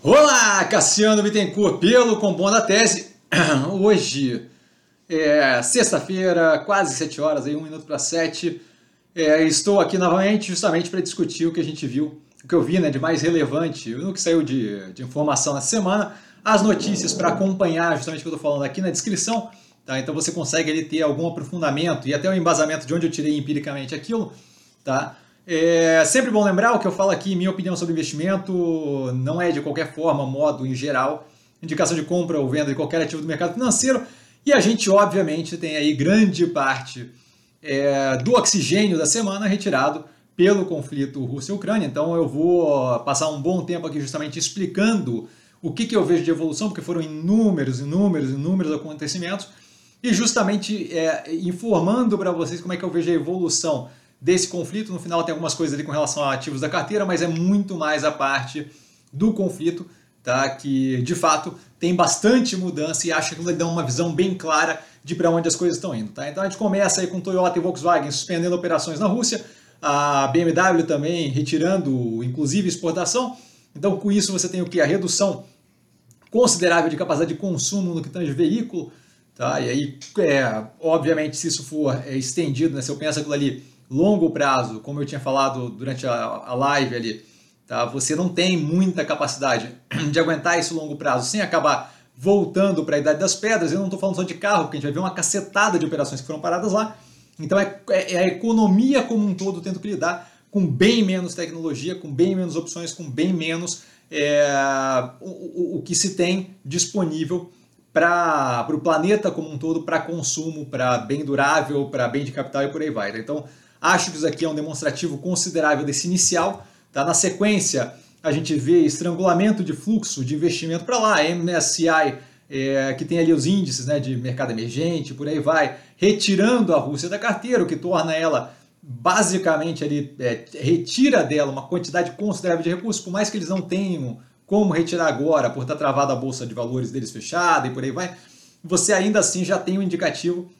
Olá, Cassiano Bittencourt, pelo Compondo da Tese. Hoje é sexta-feira, quase 7 horas, aí um minuto para 7. É, estou aqui novamente justamente para discutir o que a gente viu, o que eu vi né, de mais relevante, no que saiu de, de informação na semana, as notícias para acompanhar justamente o que eu estou falando aqui na descrição. Tá? Então você consegue ali ter algum aprofundamento e até o um embasamento de onde eu tirei empiricamente aquilo. Tá? É sempre bom lembrar o que eu falo aqui, minha opinião sobre investimento não é de qualquer forma, modo em geral, indicação de compra ou venda de qualquer ativo do mercado financeiro. E a gente, obviamente, tem aí grande parte é, do oxigênio da semana retirado pelo conflito Rússia-Ucrânia. Então eu vou passar um bom tempo aqui justamente explicando o que, que eu vejo de evolução, porque foram inúmeros, inúmeros, inúmeros acontecimentos, e justamente é, informando para vocês como é que eu vejo a evolução desse conflito. No final tem algumas coisas ali com relação a ativos da carteira, mas é muito mais a parte do conflito, tá? Que de fato tem bastante mudança e acho que ele dá uma visão bem clara de para onde as coisas estão indo, tá? Então a gente começa aí com Toyota e Volkswagen suspendendo operações na Rússia, a BMW também retirando, inclusive, exportação. Então com isso você tem o que a redução considerável de capacidade de consumo no que tange veículo, tá? E aí, é, obviamente, se isso for é, estendido, né? Se eu penso aquilo ali longo prazo, como eu tinha falado durante a, a live ali, tá? você não tem muita capacidade de aguentar esse longo prazo sem acabar voltando para a idade das pedras. Eu não estou falando só de carro, porque a gente vai ver uma cacetada de operações que foram paradas lá. Então é, é, é a economia como um todo tendo que lidar com bem menos tecnologia, com bem menos opções, com bem menos é, o, o, o que se tem disponível para o planeta como um todo, para consumo, para bem durável, para bem de capital e por aí vai. Tá? Então, Acho que isso aqui é um demonstrativo considerável desse inicial. Tá? Na sequência, a gente vê estrangulamento de fluxo de investimento para lá, MSCI, é, que tem ali os índices né, de mercado emergente, por aí vai, retirando a Rússia da carteira, o que torna ela basicamente ali, é, retira dela uma quantidade considerável de recursos, por mais que eles não tenham como retirar agora, por estar travada a bolsa de valores deles fechada e por aí vai, você ainda assim já tem um indicativo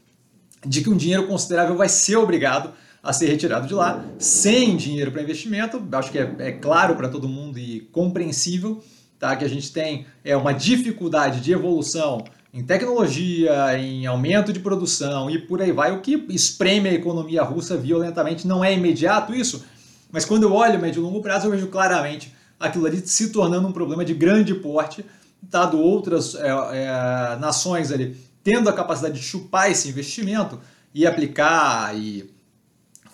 de que um dinheiro considerável vai ser obrigado a ser retirado de lá, sem dinheiro para investimento. Acho que é, é claro para todo mundo e compreensível tá? que a gente tem é, uma dificuldade de evolução em tecnologia, em aumento de produção e por aí vai, o que espreme a economia russa violentamente. Não é imediato isso, mas quando eu olho médio e longo prazo, eu vejo claramente aquilo ali se tornando um problema de grande porte, dado outras é, é, nações ali tendo a capacidade de chupar esse investimento e aplicar e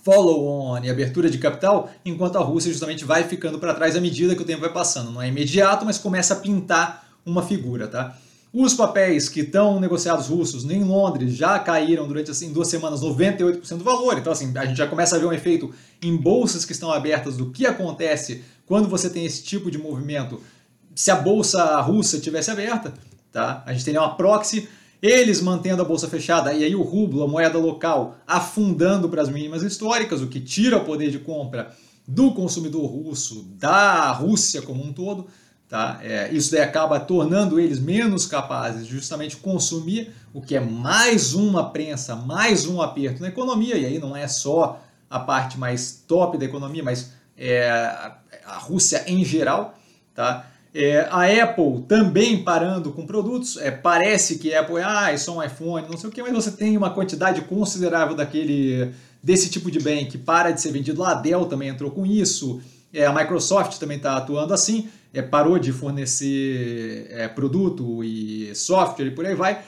follow-on e abertura de capital, enquanto a Rússia justamente vai ficando para trás à medida que o tempo vai passando. Não é imediato, mas começa a pintar uma figura, tá? Os papéis que estão negociados russos em Londres já caíram durante assim, duas semanas 98% do valor. Então, assim, a gente já começa a ver um efeito em bolsas que estão abertas do que acontece quando você tem esse tipo de movimento. Se a bolsa russa tivesse aberta, tá? A gente teria uma proxy eles mantendo a bolsa fechada e aí o rublo, a moeda local, afundando para as mínimas históricas, o que tira o poder de compra do consumidor russo, da Rússia como um todo. Tá? É, isso daí acaba tornando eles menos capazes de justamente consumir, o que é mais uma prensa, mais um aperto na economia, e aí não é só a parte mais top da economia, mas é, a Rússia em geral. Tá? É, a Apple também parando com produtos, é, parece que a Apple ah, é só um iPhone, não sei o que, mas você tem uma quantidade considerável daquele desse tipo de bem que para de ser vendido. A Dell também entrou com isso, é, a Microsoft também está atuando assim, é, parou de fornecer é, produto e software e por aí vai.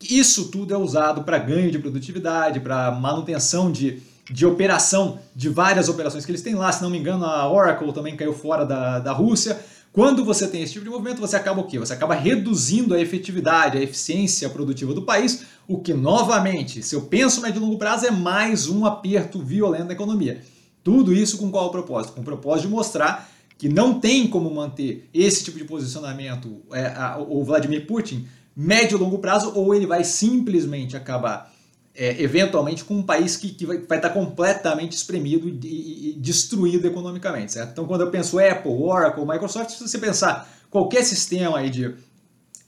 Isso tudo é usado para ganho de produtividade, para manutenção de, de operação de várias operações que eles têm lá. Se não me engano, a Oracle também caiu fora da, da Rússia. Quando você tem esse tipo de movimento, você acaba o quê? Você acaba reduzindo a efetividade, a eficiência produtiva do país, o que, novamente, se eu penso médio e longo prazo, é mais um aperto violento na economia. Tudo isso com qual propósito? Com o propósito de mostrar que não tem como manter esse tipo de posicionamento é, a, o Vladimir Putin médio e longo prazo, ou ele vai simplesmente acabar é, eventualmente com um país que, que vai, vai, estar completamente espremido e, e, e, destruído economicamente, certo? Então, quando eu penso Apple, Oracle, Microsoft, se você pensar qualquer sistema aí de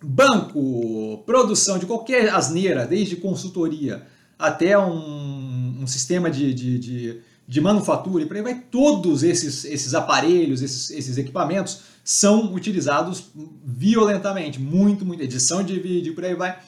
banco, produção de qualquer asneira, desde consultoria até um, um sistema de, de, de, de manufatura e por aí vai, todos esses, esses aparelhos, esses, esses equipamentos são utilizados violentamente, muito, muito, edição de vídeo por aí vai.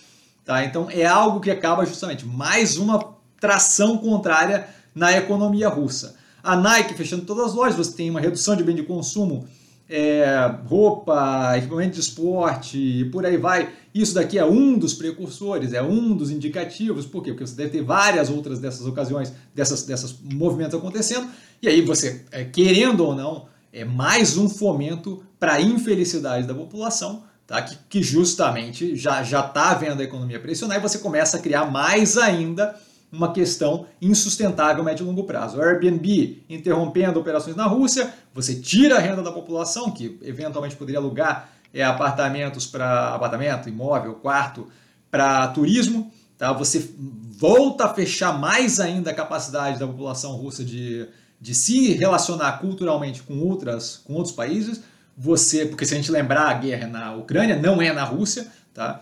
Tá? Então é algo que acaba justamente mais uma tração contrária na economia russa. A Nike fechando todas as lojas, você tem uma redução de bem de consumo, é, roupa, equipamento de esporte e por aí vai. Isso daqui é um dos precursores, é um dos indicativos. Por quê? Porque você deve ter várias outras dessas ocasiões, dessas, dessas movimentos acontecendo, e aí você, é, querendo ou não, é mais um fomento para a infelicidade da população, tá? que, que justamente já está vendo a economia pressionar e você começa a criar mais ainda uma questão insustentável médio e longo prazo. O Airbnb interrompendo operações na Rússia, você tira a renda da população, que eventualmente poderia alugar é, apartamentos para apartamento, imóvel, quarto, para turismo, tá? você volta a fechar mais ainda a capacidade da população russa de de se relacionar culturalmente com outras com outros países, você, porque se a gente lembrar a guerra na Ucrânia, não é na Rússia, tá?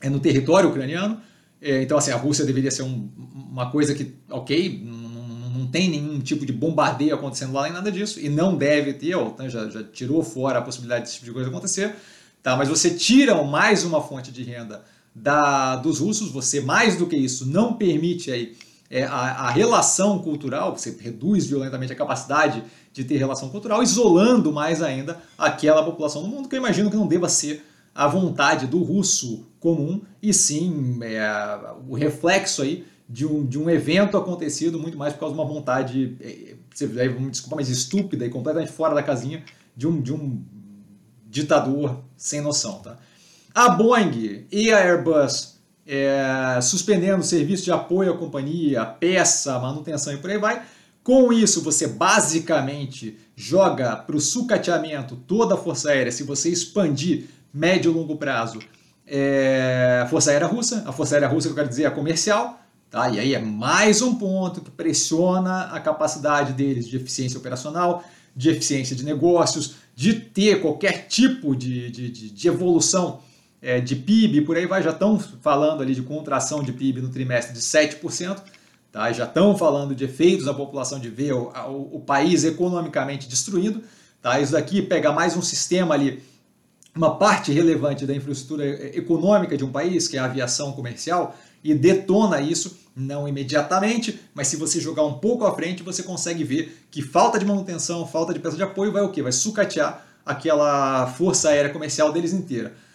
É no território ucraniano. É, então, assim, a Rússia deveria ser um, uma coisa que, ok, não, tem nenhum tipo de bombardeio acontecendo lá, nem nada disso, e não deve ter, né, já, já tirou fora a possibilidade desse tipo de coisa acontecer, tá? Mas você tira mais uma fonte de renda da, dos russos, você, mais do que isso, não permite aí é, a, a, relação cultural, você reduz violentamente a capacidade de ter relação cultural, isolando mais ainda aquela população do mundo, que eu imagino que não deva ser a vontade do russo comum, e sim é, o reflexo aí de um, de um evento acontecido muito mais por causa de uma vontade, é, desculpa, mas estúpida e completamente fora da casinha de um, de um ditador sem noção. Tá? A Boeing e a Airbus é, suspendendo o serviço de apoio à companhia, peça, manutenção e por aí vai. Com isso, você basicamente joga para o sucateamento toda a Força Aérea, se você expandir médio e longo prazo, é, a Força Aérea Russa, a Força Aérea Russa, que eu quero dizer, é comercial, tá? e aí é mais um ponto que pressiona a capacidade deles de eficiência operacional, de eficiência de negócios, de ter qualquer tipo de, de, de, de evolução é, de PIB, por aí vai, já estão falando ali de contração de PIB no trimestre de 7%, tá? já estão falando de efeitos na população de ver o, o, o país economicamente destruído. Tá? Isso daqui pega mais um sistema ali, uma parte relevante da infraestrutura econômica de um país, que é a aviação comercial, e detona isso, não imediatamente, mas se você jogar um pouco à frente, você consegue ver que falta de manutenção, falta de peça de apoio vai o quê? Vai sucatear aquela força aérea comercial deles inteira.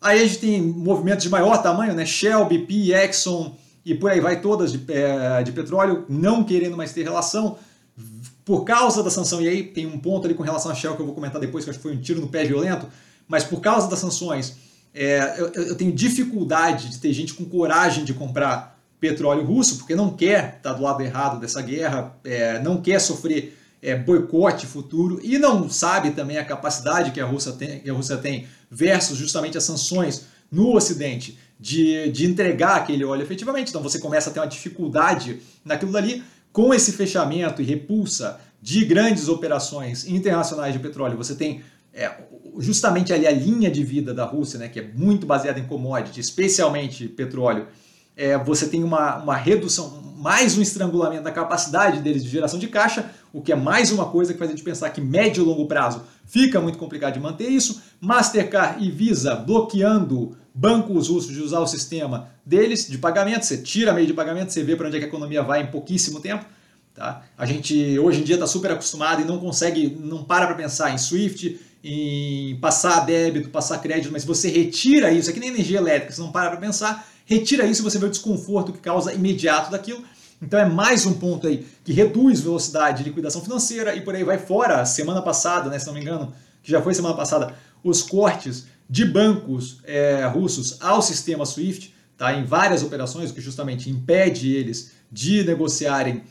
Aí a gente tem movimentos de maior tamanho, né? Shell, BP, Exxon e por aí vai todas de, é, de petróleo não querendo mais ter relação por causa da sanção. E aí tem um ponto ali com relação a Shell que eu vou comentar depois, que acho que foi um tiro no pé violento, mas por causa das sanções, é, eu, eu, tenho dificuldade de ter gente com coragem de comprar petróleo russo, porque não quer estar do lado errado dessa guerra, é, não quer sofrer é, boicote futuro e não sabe também a capacidade que a Rússia tem, que a Rússia tem versus justamente as sanções no Ocidente de, de entregar aquele óleo efetivamente. Então você começa a ter uma dificuldade naquilo dali. Com esse fechamento e repulsa de grandes operações internacionais de petróleo, você tem é, justamente ali a linha de vida da Rússia, né, que é muito baseada em commodity, especialmente petróleo, é, você tem uma, uma redução, mais um estrangulamento da capacidade deles de geração de caixa, o que é mais uma coisa que faz a gente pensar que médio e longo prazo fica muito complicado de manter isso. Mastercard e Visa bloqueando bancos russos de usar o sistema deles de pagamento, você tira meio de pagamento, você vê para onde é que a economia vai em pouquíssimo tempo. Tá? A gente hoje em dia está super acostumado e não consegue, não para para pensar em SWIFT, em passar débito, passar crédito, mas você retira isso, é que nem energia elétrica, você não para para pensar, retira isso e você vê o desconforto que causa imediato daquilo. Então é mais um ponto aí que reduz velocidade de liquidação financeira e por aí vai fora. Semana passada, né, se não me engano, que já foi semana passada, os cortes de bancos é, russos ao sistema SWIFT, tá, em várias operações, que justamente impede eles de negociarem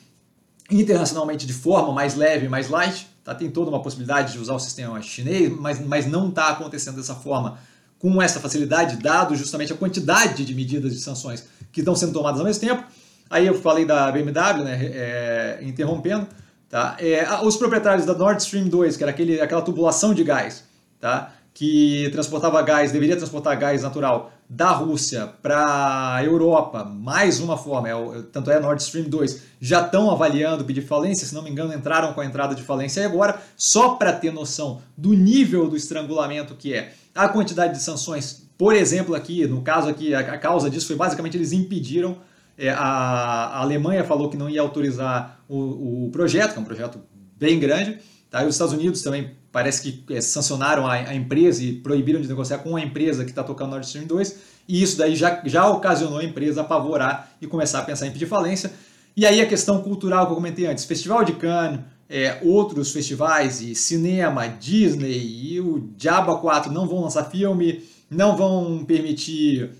internacionalmente de forma mais leve, mais light. Tá, tem toda uma possibilidade de usar o sistema chinês, mas, mas não está acontecendo dessa forma com essa facilidade, dado justamente a quantidade de medidas de sanções que estão sendo tomadas ao mesmo tempo. Aí eu falei da BMW, né, é, interrompendo, tá? É, os proprietários da Nord Stream 2, que era aquele, aquela tubulação de gás, tá? que transportava gás, deveria transportar gás natural da Rússia para a Europa, mais uma forma, é, tanto é Nord Stream 2, já estão avaliando pedir falência, se não me engano, entraram com a entrada de falência agora, só para ter noção do nível do estrangulamento que é a quantidade de sanções, por exemplo, aqui, no caso aqui, a, a causa disso foi basicamente eles impediram, é, a, a, Alemanha falou que não ia autorizar o, o projeto, que é um projeto bem grande, tá? e os Estados Unidos também parece que é, sancionaram a, a, empresa e proibiram de negociar com a empresa que está tocando Nord Stream 2, e isso daí já, já ocasionou a empresa apavorar e começar a pensar em pedir falência. E aí a questão cultural que eu comentei antes, Festival de Cannes, é, outros festivais e cinema, Disney e o Diabo 4 não vão lançar filme, não vão permitir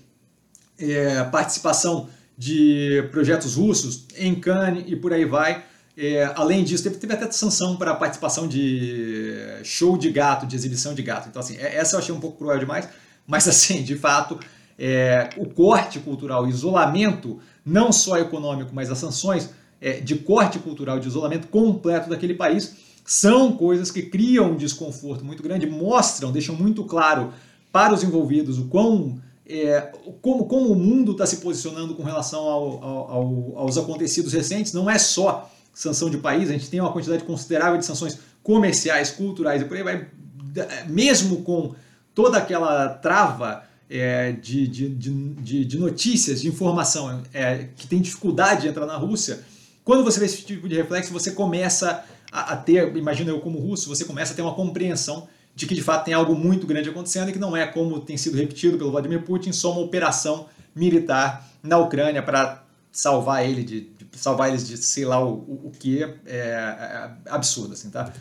é, participação de projetos russos em Cannes e por aí vai. É, além disso, teve, teve até sanção para participação de show de gato, de exibição de gato. Então, assim, é, essa eu achei um pouco cruel demais, mas, assim, de fato, é, o corte cultural, o isolamento, não só econômico, mas as sanções é, de corte cultural, de isolamento completo daquele país, são coisas que criam um desconforto muito grande, mostram, deixam muito claro para os envolvidos o quão é, como, como o mundo está se posicionando com relação ao, ao, aos acontecidos recentes, não é só sanção de país, a gente tem uma quantidade considerável de sanções comerciais, culturais e por aí vai, mesmo com toda aquela trava é, de, de, de, de, notícias, de informação é, que tem dificuldade de entrar na Rússia, quando você vê esse tipo de reflexo, você começa a, a ter, imagina eu como russo, você começa a ter uma compreensão de que de fato tem algo muito grande acontecendo e que não é como tem sido repetido pelo Vladimir Putin, só uma operação militar na Ucrânia para salvar ele de, de, salvar eles de sei lá o, o, que é, é, absurdo assim, tá?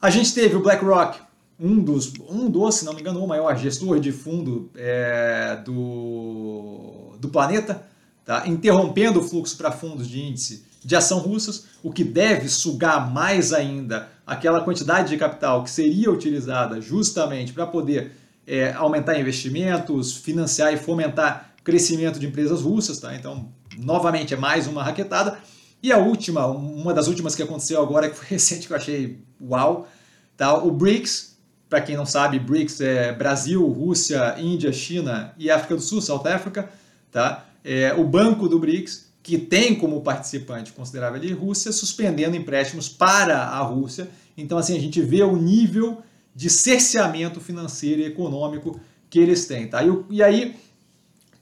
A gente teve o BlackRock, um dos, um dos, se não me engano, o maior gestor de fundo é, do, do planeta, tá? interrompendo o fluxo para fundos de índice de ação russas, o que deve sugar mais ainda aquela quantidade de capital que seria utilizada justamente para poder é, aumentar investimentos, financiar e fomentar crescimento de empresas russas. Tá? Então, novamente, é mais uma raquetada. E a última, uma das últimas que aconteceu agora, que foi recente, que eu achei uau, tá? o BRICS, para quem não sabe, BRICS é Brasil, Rússia, Índia, China e África do Sul, South Africa, tá? É, o banco do BRICS que tem como participante considerável ali Rússia, suspendendo empréstimos para a Rússia. Então, assim, a gente vê o nível de cerceamento financeiro e econômico que eles têm. Tá? E, aí,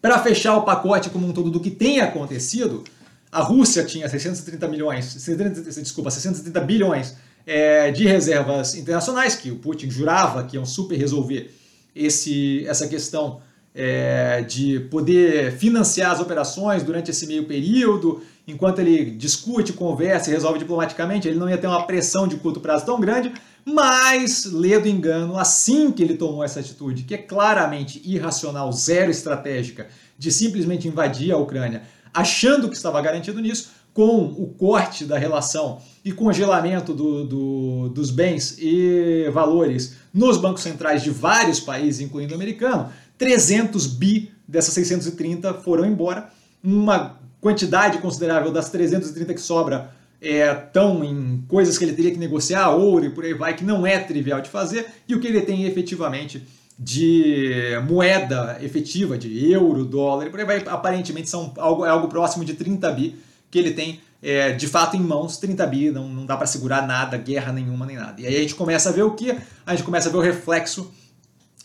para fechar o pacote como um todo do que tem acontecido, a Rússia tinha 630 milhões, 630, desculpa, 630 bilhões é, de reservas internacionais, que o Putin jurava que iam super resolver esse, essa questão é, de poder financiar as operações durante esse meio período, enquanto ele discute, conversa e resolve diplomaticamente, ele não ia ter uma pressão de curto prazo tão grande, mas lê do engano assim que ele tomou essa atitude, que é claramente irracional, zero estratégica, de simplesmente invadir a Ucrânia, achando que estava garantido nisso, com o corte da relação e congelamento do, do, dos bens e valores nos bancos centrais de vários países, incluindo o americano, 300 bi dessas 630 foram embora. Uma quantidade considerável das 330 que sobra é, em coisas que ele teria que negociar, ouro e por aí vai, que não é trivial de fazer, e o que ele tem efetivamente de moeda efetiva, de euro, dólar e por aí vai, aparentemente são algo, é algo próximo de 30 bi que ele tem é, de fato em mãos, 30 bi, não, não dá para segurar nada, guerra nenhuma nem nada. E aí a gente começa a ver o que? A gente começa a ver o reflexo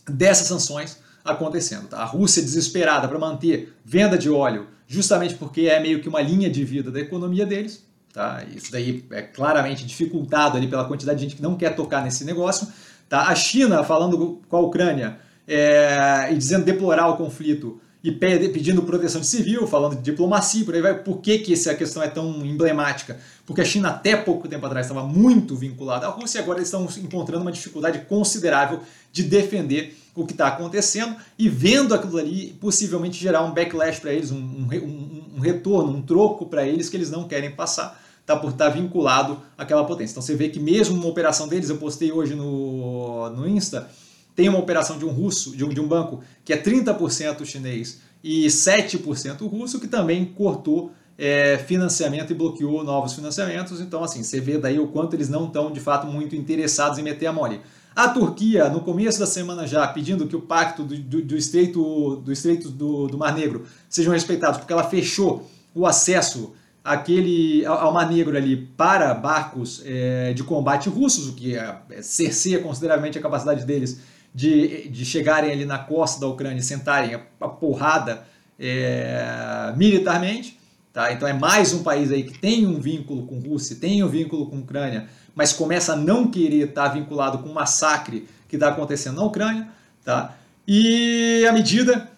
dessas sanções acontecendo. Tá? A Rússia desesperada para manter venda de óleo, justamente porque é meio que uma linha de vida da economia deles. Tá? Isso daí é claramente dificultado ali pela quantidade de gente que não quer tocar nesse negócio. Tá? A China falando com a Ucrânia é, e dizendo deplorar o conflito e pedindo proteção civil, falando de diplomacia, por aí vai. Por que, que essa questão é tão emblemática? Porque a China até pouco tempo atrás estava muito vinculada à Rússia e agora eles estão encontrando uma dificuldade considerável de defender o que está acontecendo e vendo aquilo ali possivelmente gerar um backlash para eles, um, um, um, retorno, um troco para eles que eles não querem passar, tá, por estar tá vinculado àquela potência. Então você vê que mesmo uma operação deles, eu postei hoje no, no Insta, tem uma operação de um russo, de um, de um banco que é 30% chinês e 7% russo, que também cortou é, financiamento e bloqueou novos financiamentos. Então, assim, você vê daí o quanto eles não estão de fato muito interessados em meter a mole. A Turquia, no começo da semana já, pedindo que o pacto do, do, do Estreito, do, estreito do, do Mar Negro sejam respeitados, porque ela fechou o acesso aquele, ao Mar Negro ali para barcos é, de combate russos, o que é, é, cerceia consideravelmente a capacidade deles de, de chegarem ali na costa da Ucrânia e sentarem a, a porrada é, militarmente. Tá? Então é mais um país aí que tem um vínculo com Rússia, tem um vínculo com Ucrânia, mas começa a não querer estar vinculado com o massacre que está acontecendo na Ucrânia. Tá? E à medida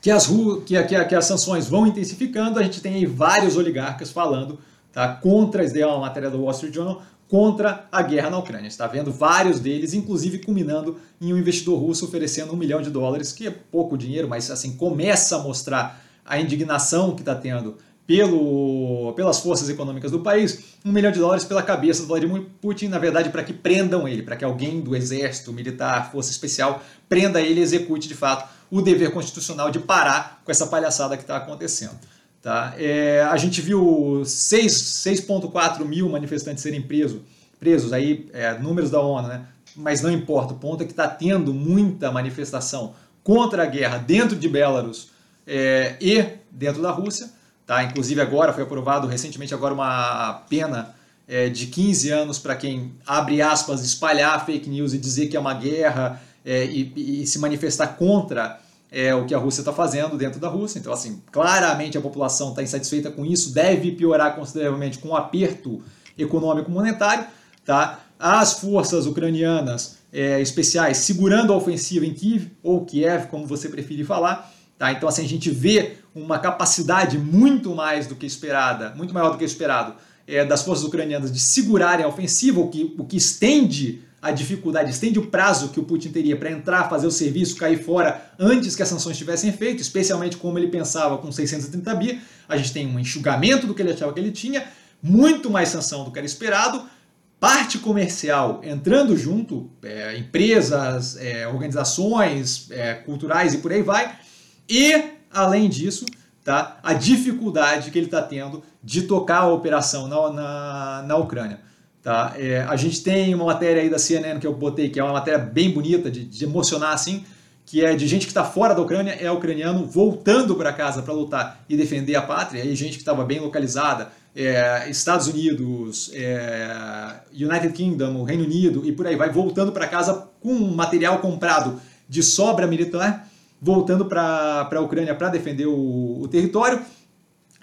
que as, que, que, que as sanções vão intensificando, a gente tem aí vários oligarcas falando tá, contra, isso é uma matéria do Wall Street Journal, contra a guerra na Ucrânia. Está vendo vários deles, inclusive culminando em um investidor russo oferecendo um milhão de dólares, que é pouco dinheiro, mas assim começa a mostrar a indignação que está tendo pelo, pelas forças econômicas do país, um milhão de dólares pela cabeça do Vladimir Putin, na verdade, para que prendam ele, para que alguém do exército, militar, força especial, prenda ele e execute de fato o dever constitucional de parar com essa palhaçada que está acontecendo. Tá? É, a gente viu 6,4 mil manifestantes serem presos, presos aí, é, números da ONU, né? mas não importa, o ponto é que está tendo muita manifestação contra a guerra dentro de Belarus é, e dentro da Rússia, Tá? Inclusive agora foi aprovado recentemente agora uma pena é, de 15 anos para quem, abre aspas, espalhar fake news e dizer que é uma guerra é, e, e, se manifestar contra é, o que a Rússia está fazendo dentro da Rússia. Então, assim, claramente a população está insatisfeita com isso, deve piorar consideravelmente com o aperto econômico monetário. Tá? As forças ucranianas é, especiais segurando a ofensiva em Kiev, ou Kiev, como você preferir falar, Tá? Então, assim, a gente vê uma capacidade muito mais do que esperada, muito maior do que esperado, é, das forças ucranianas de segurarem a ofensiva, o que, o que estende a dificuldade, estende o prazo que o Putin teria para entrar, fazer o serviço, cair fora antes que as sanções tivessem feito, especialmente como ele pensava com 630 bi. A gente tem um enxugamento do que ele achava que ele tinha, muito mais sanção do que era esperado, parte comercial entrando junto, é, empresas, é, organizações é, culturais e por aí vai, e, além disso, tá, a dificuldade que ele está tendo de tocar a operação na, na, na Ucrânia. Tá? É, a gente tem uma matéria aí da CNN que eu botei, que é uma matéria bem bonita, de, de emocionar assim, que é de gente que está fora da Ucrânia, é ucraniano, voltando para casa para lutar e defender a pátria, e gente que estava bem localizada, é, Estados Unidos, é, United Kingdom, Reino Unido e por aí vai, voltando para casa com material comprado de sobra militar voltando para a Ucrânia para defender o, o, território.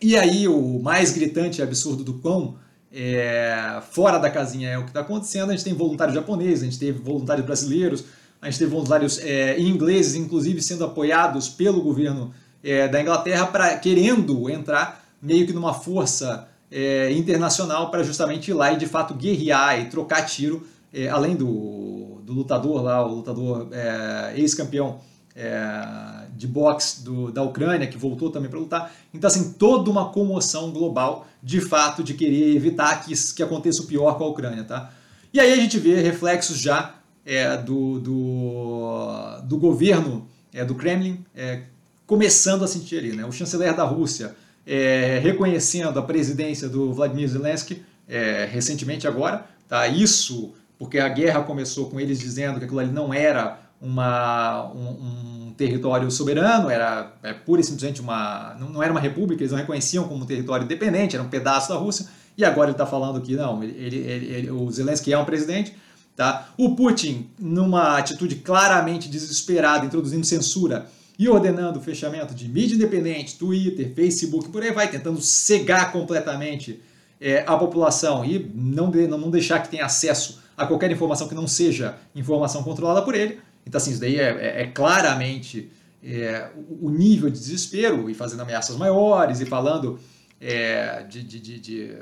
E aí o mais gritante e absurdo do quão é, fora da casinha é o que está acontecendo. A gente tem voluntários japoneses, a gente teve voluntários brasileiros, a gente teve voluntários é, ingleses, inclusive sendo apoiados pelo governo é, da Inglaterra, para querendo entrar meio que numa força é, internacional para justamente ir lá e de fato guerrear e trocar tiro, é, além do, do lutador lá, o lutador é, ex-campeão é, de boxe do, da Ucrânia, que voltou também para lutar. Então, assim, toda uma comoção global, de fato, de querer evitar que, que aconteça o pior com a Ucrânia, tá? E aí a gente vê reflexos já é, do, do, do, governo é, do Kremlin é, começando a sentir ali, né? O chanceler da Rússia é, reconhecendo a presidência do Vladimir Zelensky é, recentemente agora, tá? Isso porque a guerra começou com eles dizendo que aquilo ali não era uma, um, um, território soberano, era é, pura e simplesmente uma. Não, não, era uma república, eles não reconheciam como um território independente, era um pedaço da Rússia, e agora ele está falando que não, ele, ele, ele, o Zelensky é um presidente. Tá? O Putin, numa atitude claramente desesperada, introduzindo censura e ordenando o fechamento de mídia independente, Twitter, Facebook, por aí vai, tentando cegar completamente é, a população e não, de, não deixar que tenha acesso a qualquer informação que não seja informação controlada por ele. Então, assim, isso daí é, é, é claramente é, o nível de desespero e fazendo ameaças maiores e falando é, de, de, de, de,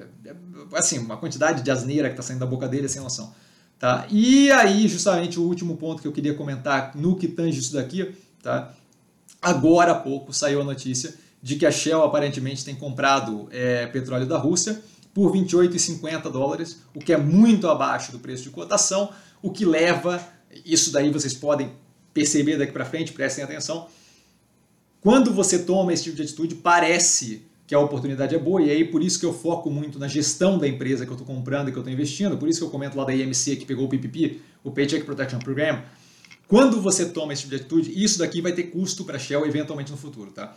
assim, uma quantidade de asneira que está saindo da boca dele sem noção. Tá? E aí, justamente, o último ponto que eu queria comentar no que tange isso daqui, tá? agora há pouco saiu a notícia de que a Shell aparentemente tem comprado é, petróleo da Rússia por 28,50 dólares, o que é muito abaixo do preço de cotação, o que leva isso daí vocês podem perceber daqui para frente, prestem atenção. Quando você toma esse tipo de atitude, parece que a oportunidade é boa, e aí por isso que eu foco muito na gestão da empresa que eu estou comprando e que eu estou investindo, por isso que eu comento lá da IMC que pegou o PPP, o Paycheck Protection Program. Quando você toma esse tipo de atitude, isso daqui vai ter custo para a Shell eventualmente no futuro. Tá?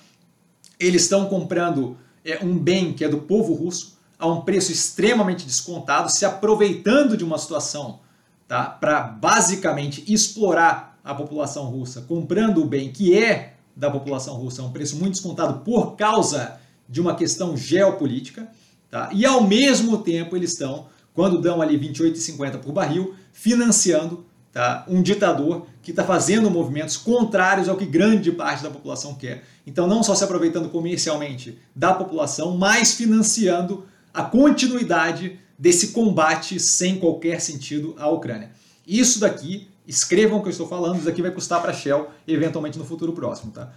Eles estão comprando é, um bem que é do povo russo a um preço extremamente descontado, se aproveitando de uma situação tá? para basicamente explorar a população russa, comprando o bem que é da população russa a um preço muito descontado por causa de uma questão geopolítica, tá? e ao mesmo tempo eles estão, quando dão ali 28,50 por barril, financiando tá? um ditador que está fazendo movimentos contrários ao que grande parte da população quer. Então, não só se aproveitando comercialmente da população, mas financiando a continuidade desse combate sem qualquer sentido à Ucrânia. Isso daqui, escrevam o que eu estou falando, isso daqui vai custar para a Shell eventualmente no futuro próximo. Tá?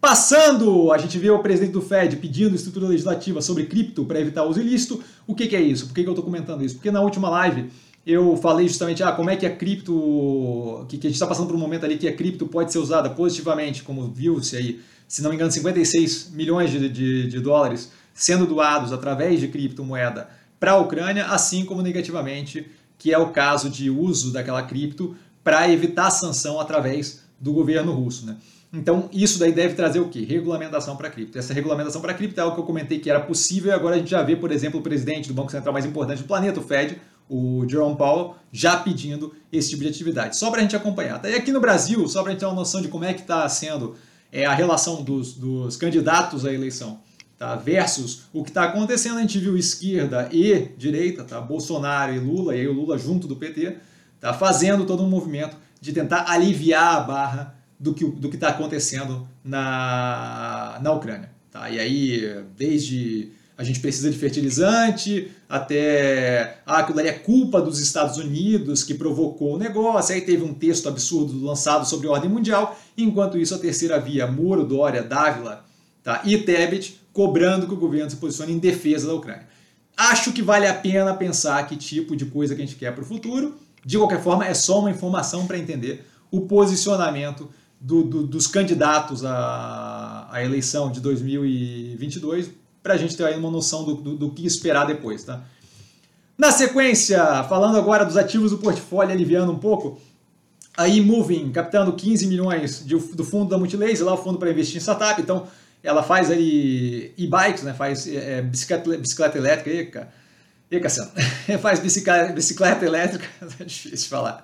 Passando, a gente vê o presidente do Fed pedindo estrutura legislativa sobre cripto para evitar o uso ilícito. O que, que é isso? Por que, que eu estou comentando isso? Porque na última live eu falei justamente ah, como é que a cripto, que, que a gente está passando por um momento ali que a cripto pode ser usada positivamente, como viu-se aí, se não me engano, 56 milhões de, de, de dólares sendo doados através de criptomoeda para a Ucrânia, assim como negativamente, que é o caso de uso daquela cripto para evitar sanção através do governo russo. Né? Então, isso daí deve trazer o quê? Regulamentação para cripto. Essa regulamentação para cripto é algo que eu comentei que era possível e agora a gente já vê, por exemplo, o presidente do Banco Central mais importante do planeta, o Fed, o Jerome Powell, já pedindo esse tipo de atividade. Só para a gente acompanhar. Tá? E aqui no Brasil, só para a gente ter uma noção de como é que está sendo é, a relação dos, dos candidatos à eleição tá? versus o que está acontecendo, a gente viu esquerda e direita, tá? Bolsonaro e Lula, e aí o Lula junto do PT, tá? fazendo todo um movimento de tentar aliviar a barra do que do está acontecendo na, na Ucrânia. Tá? E aí, desde a gente precisa de fertilizante, até ah, aquilo ali é culpa dos Estados Unidos que provocou o negócio, aí teve um texto absurdo lançado sobre a ordem mundial, enquanto isso a terceira via, Moro, Dória, Dávila tá? e Tebet, cobrando que o governo se posicione em defesa da Ucrânia. Acho que vale a pena pensar que tipo de coisa que a gente quer para o futuro, de qualquer forma é só uma informação para entender o posicionamento do, do, dos candidatos à, à, eleição de 2022, para a gente ter aí uma noção do, do, do, que esperar depois. Tá? Na sequência, falando agora dos ativos do portfólio, aliviando um pouco, a eMoving captando 15 milhões de, do fundo da Multilaser, lá o fundo para investir em startup, então ela faz ali e-bikes, né? faz é, bicicleta, bicicleta elétrica, e, Cassiano, faz bicicleta, bicicleta elétrica, é difícil falar,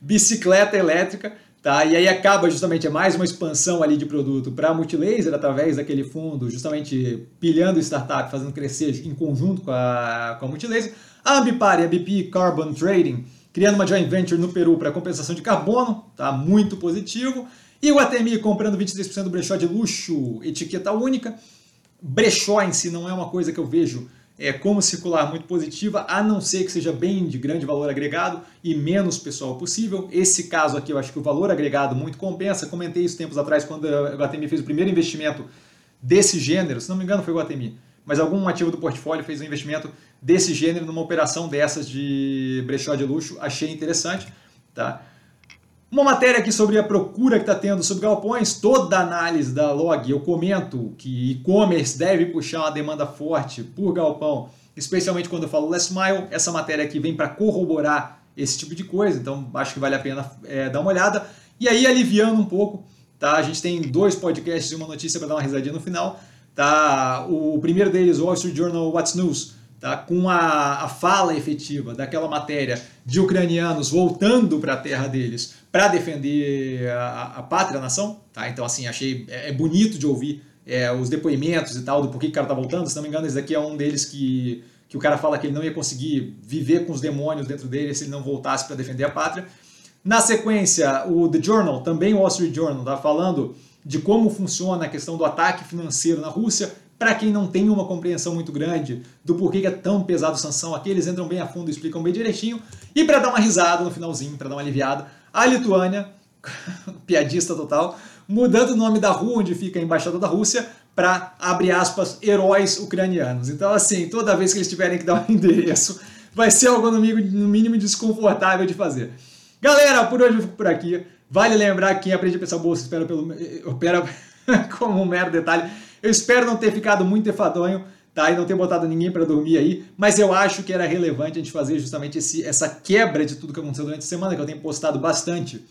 bicicleta elétrica, Tá? E aí acaba justamente, é mais uma expansão ali de produto para a Multilaser através daquele fundo, justamente pilhando startup, fazendo crescer em conjunto com a, com a Multilaser. A Ambipar a BP Carbon Trading, criando uma joint venture no Peru para compensação de carbono, tá? muito positivo. O ATMI comprando 23% do brechó de luxo, etiqueta única. Brechó em si não é uma coisa que eu vejo é, como circular muito positiva, a não ser que seja bem de grande valor agregado e menos pessoal possível. Esse caso aqui eu acho que o valor agregado muito compensa. Comentei isso tempos atrás quando o Guatemi fez o primeiro investimento desse gênero, se não me engano foi o Guatemi, mas algum ativo do portfólio fez um investimento desse gênero numa operação dessas de brechó de luxo, achei interessante, tá? Uma matéria aqui sobre a procura que está tendo sobre galpões, toda a análise da log, eu comento que e-commerce deve puxar uma demanda forte por galpão, especialmente quando eu falo last mile. Essa matéria aqui vem para corroborar esse tipo de coisa, então acho que vale a pena é, dar uma olhada. E aí, aliviando um pouco, tá? a gente tem dois podcasts e uma notícia para dar uma risadinha no final. Tá? O primeiro deles, o Wall Street Journal What's News, tá? com a, a fala efetiva daquela matéria de ucranianos voltando para a terra deles para defender a, a, pátria, a nação. Tá? Então, assim, achei é, é bonito de ouvir é, os depoimentos e tal do porquê que o cara tá voltando. Se não me engano, esse daqui é um deles que, que o cara fala que ele não ia conseguir viver com os demônios dentro dele se ele não voltasse para defender a pátria. Na sequência, o The Journal, também o Wall Street Journal, tá falando de como funciona a questão do ataque financeiro na Rússia para quem não tem uma compreensão muito grande do porquê é tão pesado sanção aqui, eles entram bem a fundo e explicam bem direitinho. E para dar uma risada no finalzinho, para dar uma aliviada, a Lituânia, piadista total, mudando o nome da rua onde fica a embaixada da Rússia para, abre aspas, heróis ucranianos. Então, assim, toda vez que eles tiverem que dar um endereço, vai ser algo no mínimo desconfortável de fazer. Galera, por hoje eu fico por aqui. Vale lembrar que quem aprende a pensar bolsa espera pelo opera como um mero detalhe Eu espero não ter ficado muito enfadonho, tá? E não ter botado ninguém para dormir aí, mas eu acho que era relevante a gente fazer justamente esse, essa quebra de tudo que aconteceu durante a semana, que eu tenho postado bastante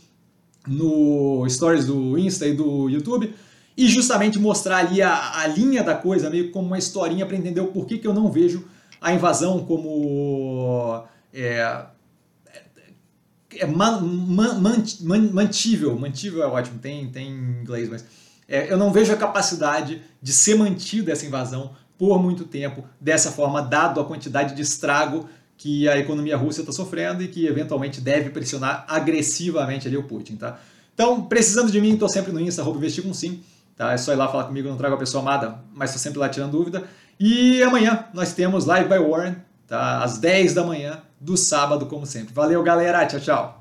no stories do Insta e do YouTube, e justamente mostrar ali a, a linha da coisa, meio como uma historinha para entender o porquê que eu não vejo a invasão como é, é man, man, man, mantível, mantível é ótimo, tem, tem em inglês, mas eu não vejo a capacidade de ser mantida essa invasão por muito tempo dessa forma, dado a quantidade de estrago que a economia russa está sofrendo e que eventualmente deve pressionar agressivamente ali o Putin, tá? Então, precisando de mim, estou sempre no Insta, arroba investir com sim, tá? É só ir lá falar comigo, não trago a pessoa amada, mas estou sempre lá tirando dúvida. E amanhã nós temos Live by Warren, tá? Às 10 da manhã do sábado, como sempre. Valeu, galera. Tchau, tchau.